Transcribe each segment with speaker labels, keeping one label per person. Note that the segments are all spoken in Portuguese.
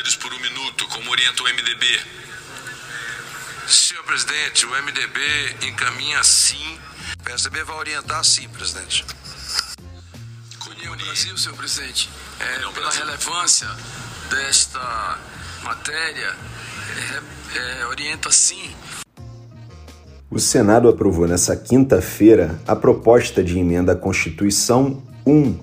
Speaker 1: poderes por um minuto, como orienta o MDB.
Speaker 2: Senhor presidente, o MDB encaminha sim. O PSDB vai orientar sim, presidente.
Speaker 3: União Brasil, senhor presidente, é, pela Brasil. relevância desta matéria, é, é, orienta sim.
Speaker 4: O Senado aprovou nessa quinta-feira a proposta de emenda à Constituição 1,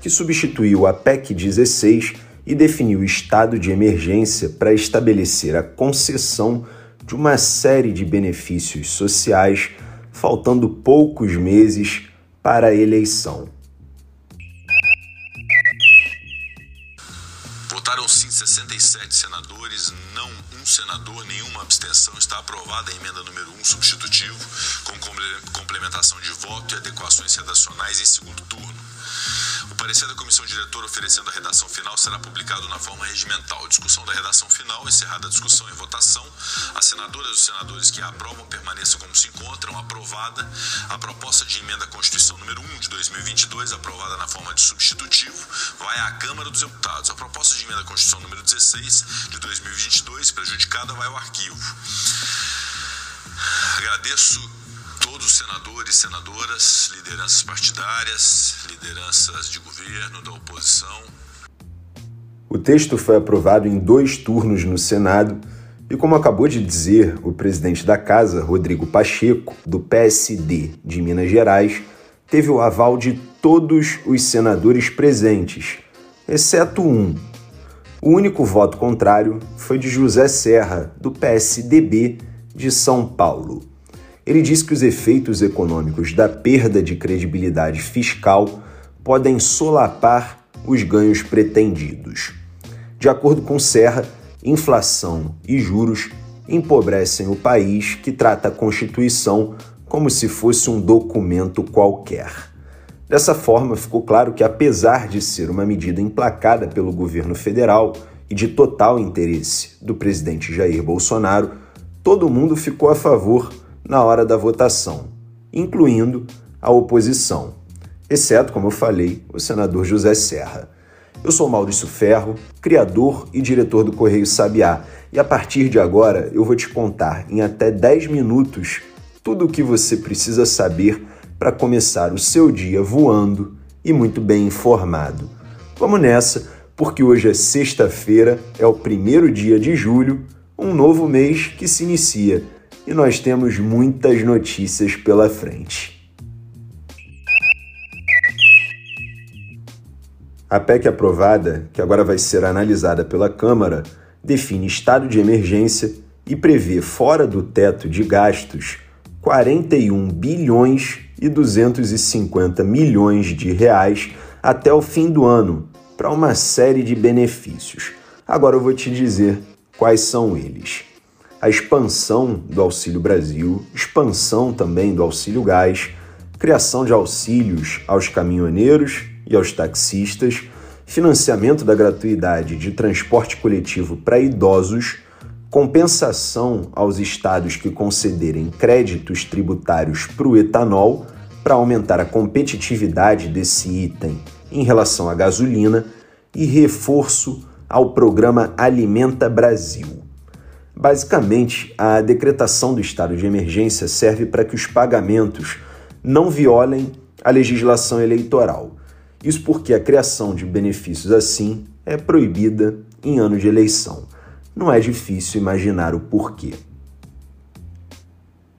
Speaker 4: que substituiu a PEC 16 e definiu estado de emergência para estabelecer a concessão de uma série de benefícios sociais, faltando poucos meses para a eleição.
Speaker 1: Votaram sim 67 senadores, não um senador, nenhuma abstenção. Está aprovada a emenda número 1 substitutivo, com complementação de voto e adequações redacionais em segundo turno. O parecer da comissão diretora oferecendo a redação final será publicado na forma regimental. Discussão da redação final, encerrada a discussão e votação. As senadoras e os senadores que a aprovam permaneçam como se encontram. Aprovada a proposta de emenda à Constituição número 1 de 2022, aprovada na forma de substitutivo, vai à Câmara dos Deputados. A proposta de emenda à Constituição número 16 de 2022, prejudicada, vai ao arquivo. Agradeço todos os senadores, senadoras, lideranças partidárias, lideranças de governo, da oposição.
Speaker 4: O texto foi aprovado em dois turnos no Senado e, como acabou de dizer o presidente da Casa, Rodrigo Pacheco, do PSD de Minas Gerais, teve o aval de todos os senadores presentes, exceto um. O único voto contrário foi de José Serra, do PSDB de São Paulo. Ele diz que os efeitos econômicos da perda de credibilidade fiscal podem solapar os ganhos pretendidos. De acordo com Serra, inflação e juros empobrecem o país que trata a Constituição como se fosse um documento qualquer. Dessa forma, ficou claro que, apesar de ser uma medida emplacada pelo governo federal e de total interesse do presidente Jair Bolsonaro, todo mundo ficou a favor na hora da votação, incluindo a oposição, exceto, como eu falei, o senador José Serra. Eu sou Maurício Ferro, criador e diretor do Correio Sabiá, e a partir de agora eu vou te contar em até 10 minutos tudo o que você precisa saber para começar o seu dia voando e muito bem informado. Vamos nessa, porque hoje é sexta-feira, é o primeiro dia de julho, um novo mês que se inicia e nós temos muitas notícias pela frente. A PEC aprovada, que agora vai ser analisada pela Câmara, define estado de emergência e prevê fora do teto de gastos 41 bilhões e 250 milhões de reais até o fim do ano para uma série de benefícios. Agora eu vou te dizer quais são eles a expansão do Auxílio Brasil, expansão também do Auxílio Gás, criação de auxílios aos caminhoneiros e aos taxistas, financiamento da gratuidade de transporte coletivo para idosos, compensação aos estados que concederem créditos tributários para o etanol para aumentar a competitividade desse item em relação à gasolina e reforço ao programa Alimenta Brasil. Basicamente, a decretação do estado de emergência serve para que os pagamentos não violem a legislação eleitoral. Isso porque a criação de benefícios assim é proibida em ano de eleição. Não é difícil imaginar o porquê.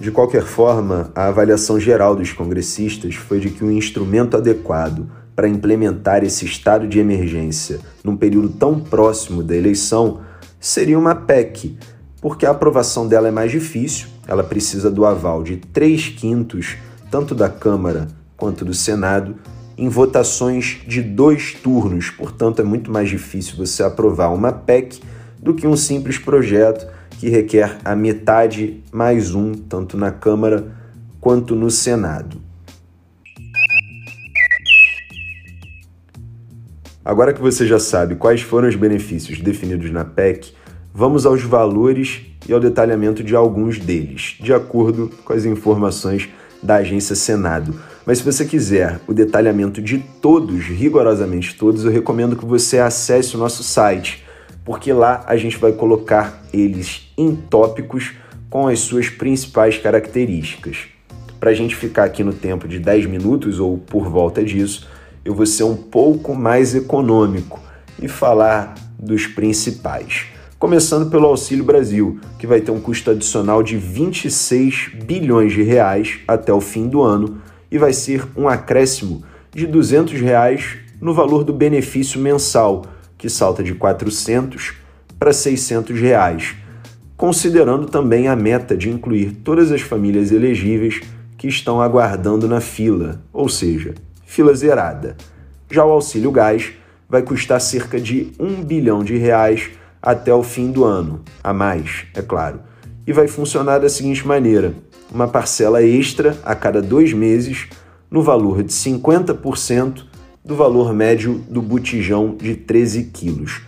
Speaker 4: De qualquer forma, a avaliação geral dos congressistas foi de que o um instrumento adequado para implementar esse estado de emergência num período tão próximo da eleição seria uma PEC, porque a aprovação dela é mais difícil, ela precisa do aval de 3 quintos, tanto da Câmara quanto do Senado, em votações de dois turnos, portanto é muito mais difícil você aprovar uma PEC do que um simples projeto que requer a metade mais um, tanto na Câmara quanto no Senado. Agora que você já sabe quais foram os benefícios definidos na PEC, Vamos aos valores e ao detalhamento de alguns deles, de acordo com as informações da agência Senado. Mas se você quiser o detalhamento de todos, rigorosamente todos, eu recomendo que você acesse o nosso site, porque lá a gente vai colocar eles em tópicos com as suas principais características. Para a gente ficar aqui no tempo de 10 minutos ou por volta disso, eu vou ser um pouco mais econômico e falar dos principais. Começando pelo Auxílio Brasil, que vai ter um custo adicional de 26 bilhões de reais até o fim do ano e vai ser um acréscimo de 200 reais no valor do benefício mensal, que salta de 400 para 600 reais, considerando também a meta de incluir todas as famílias elegíveis que estão aguardando na fila, ou seja, fila zerada. Já o auxílio gás vai custar cerca de 1 bilhão de reais até o fim do ano, a mais, é claro, e vai funcionar da seguinte maneira: uma parcela extra a cada dois meses no valor de 50% do valor médio do botijão de 13 quilos.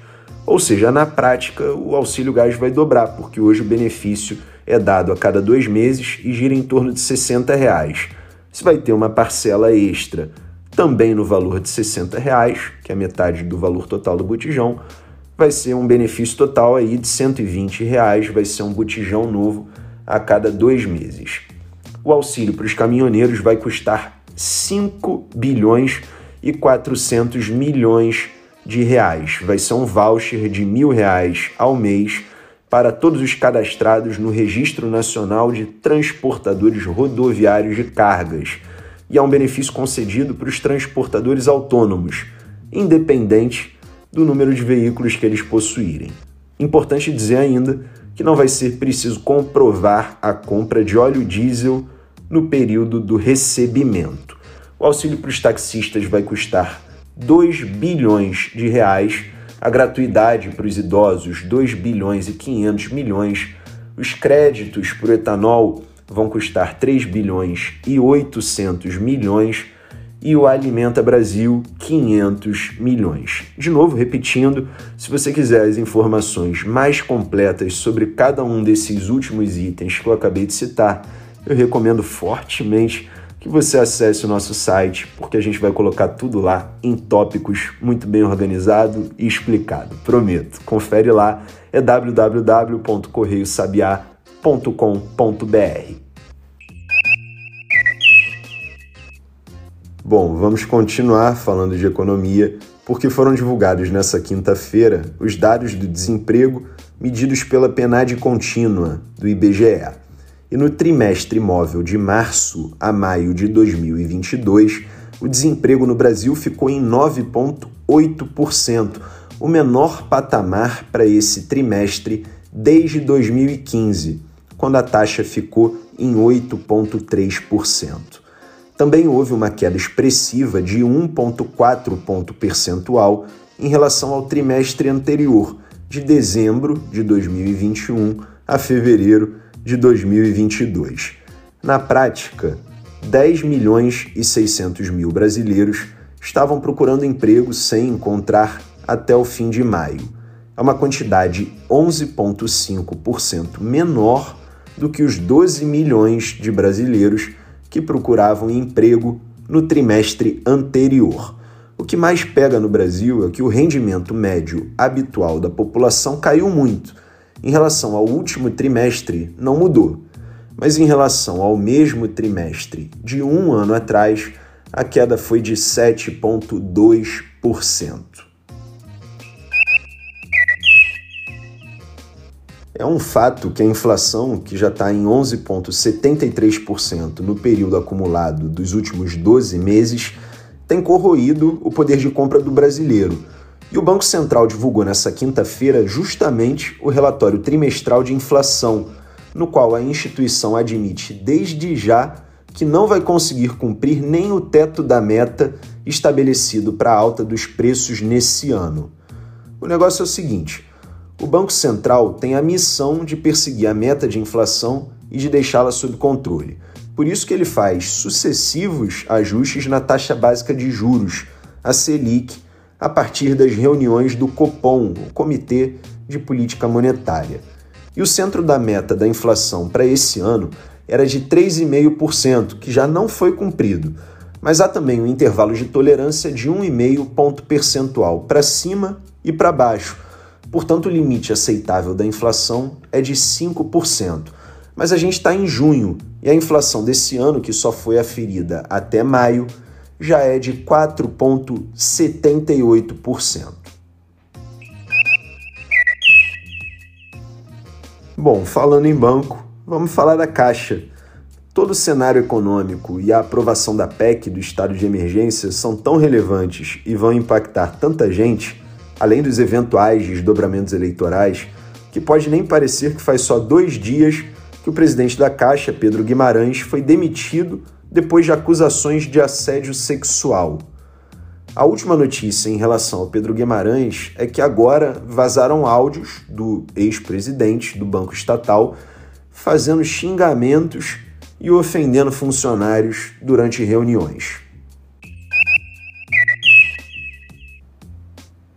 Speaker 4: Ou seja, na prática, o auxílio gás vai dobrar, porque hoje o benefício é dado a cada dois meses e gira em torno de 60 reais. Você vai ter uma parcela extra também no valor de 60 reais, que é metade do valor total do botijão, vai ser um benefício total aí de 120 reais, vai ser um botijão novo a cada dois meses. O auxílio para os caminhoneiros vai custar 5 bilhões e 400 milhões de reais. Vai ser um voucher de mil reais ao mês para todos os cadastrados no Registro Nacional de Transportadores Rodoviários de Cargas. E é um benefício concedido para os transportadores autônomos, independente do número de veículos que eles possuírem. Importante dizer ainda que não vai ser preciso comprovar a compra de óleo diesel no período do recebimento. O auxílio para os taxistas vai custar 2 bilhões de reais, a gratuidade para os idosos 2 bilhões e 500 milhões, os créditos para o etanol vão custar 3 bilhões e 800 milhões e o Alimenta Brasil 500 milhões. De novo, repetindo, se você quiser as informações mais completas sobre cada um desses últimos itens que eu acabei de citar, eu recomendo fortemente que você acesse o nosso site, porque a gente vai colocar tudo lá em tópicos muito bem organizado e explicado. Prometo. Confere lá, é www.correiosabiá.com.br. Bom, vamos continuar falando de economia, porque foram divulgados nessa quinta-feira os dados do desemprego medidos pela PNAD contínua do IBGE. E no trimestre móvel de março a maio de 2022, o desemprego no Brasil ficou em 9,8%, o menor patamar para esse trimestre desde 2015, quando a taxa ficou em 8,3%. Também houve uma queda expressiva de 1,4 ponto percentual em relação ao trimestre anterior, de dezembro de 2021 a fevereiro de 2022. Na prática, 10 milhões e 600 mil brasileiros estavam procurando emprego sem encontrar até o fim de maio. É uma quantidade 11,5% menor do que os 12 milhões de brasileiros que procuravam emprego no trimestre anterior. O que mais pega no Brasil é que o rendimento médio habitual da população caiu muito, em relação ao último trimestre, não mudou, mas em relação ao mesmo trimestre de um ano atrás, a queda foi de 7,2%. É um fato que a inflação, que já está em 11,73% no período acumulado dos últimos 12 meses, tem corroído o poder de compra do brasileiro e o Banco Central divulgou nessa quinta-feira justamente o relatório trimestral de inflação, no qual a instituição admite desde já que não vai conseguir cumprir nem o teto da meta estabelecido para a alta dos preços nesse ano. O negócio é o seguinte: o Banco Central tem a missão de perseguir a meta de inflação e de deixá-la sob controle. Por isso que ele faz sucessivos ajustes na taxa básica de juros, a Selic, a partir das reuniões do Copom, o Comitê de Política Monetária. E o centro da meta da inflação para esse ano era de 3,5%, que já não foi cumprido. Mas há também um intervalo de tolerância de 1,5 ponto percentual para cima e para baixo, Portanto, o limite aceitável da inflação é de 5%. Mas a gente está em junho e a inflação desse ano, que só foi aferida até maio, já é de 4,78%. Bom, falando em banco, vamos falar da Caixa. Todo o cenário econômico e a aprovação da PEC do estado de emergência são tão relevantes e vão impactar tanta gente além dos eventuais desdobramentos eleitorais, que pode nem parecer que faz só dois dias que o presidente da Caixa, Pedro Guimarães, foi demitido depois de acusações de assédio sexual. A última notícia em relação ao Pedro Guimarães é que agora vazaram áudios do ex-presidente do Banco Estatal fazendo xingamentos e ofendendo funcionários durante reuniões.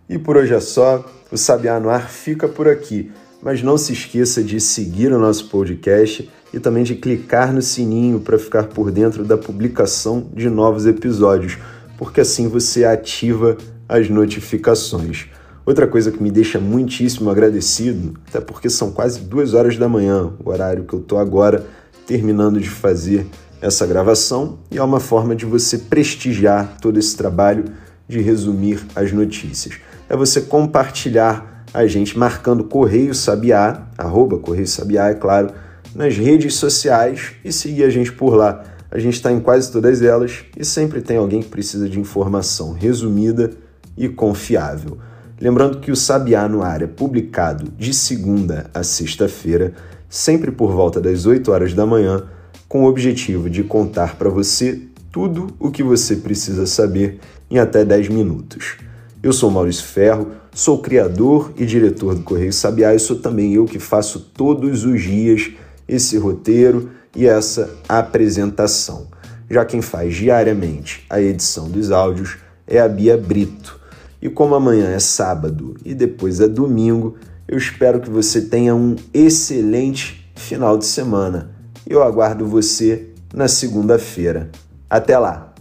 Speaker 4: E por hoje é só, o Sabiá no Ar fica por aqui, mas não se esqueça de seguir o nosso podcast e também de clicar no sininho para ficar por dentro da publicação de novos episódios, porque assim você ativa as notificações. Outra coisa que me deixa muitíssimo agradecido, até porque são quase duas horas da manhã, o horário que eu estou agora terminando de fazer essa gravação, e é uma forma de você prestigiar todo esse trabalho de resumir as notícias é você compartilhar a gente marcando Correio Sabiá, arroba Correio Sabiá, é claro, nas redes sociais e seguir a gente por lá. A gente está em quase todas elas e sempre tem alguém que precisa de informação resumida e confiável. Lembrando que o Sabiá no ar é publicado de segunda a sexta-feira, sempre por volta das 8 horas da manhã, com o objetivo de contar para você tudo o que você precisa saber em até 10 minutos. Eu sou Maurício Ferro, sou criador e diretor do Correio Sabiá e sou também eu que faço todos os dias esse roteiro e essa apresentação. Já quem faz diariamente a edição dos áudios é a Bia Brito. E como amanhã é sábado e depois é domingo, eu espero que você tenha um excelente final de semana. Eu aguardo você na segunda-feira. Até lá!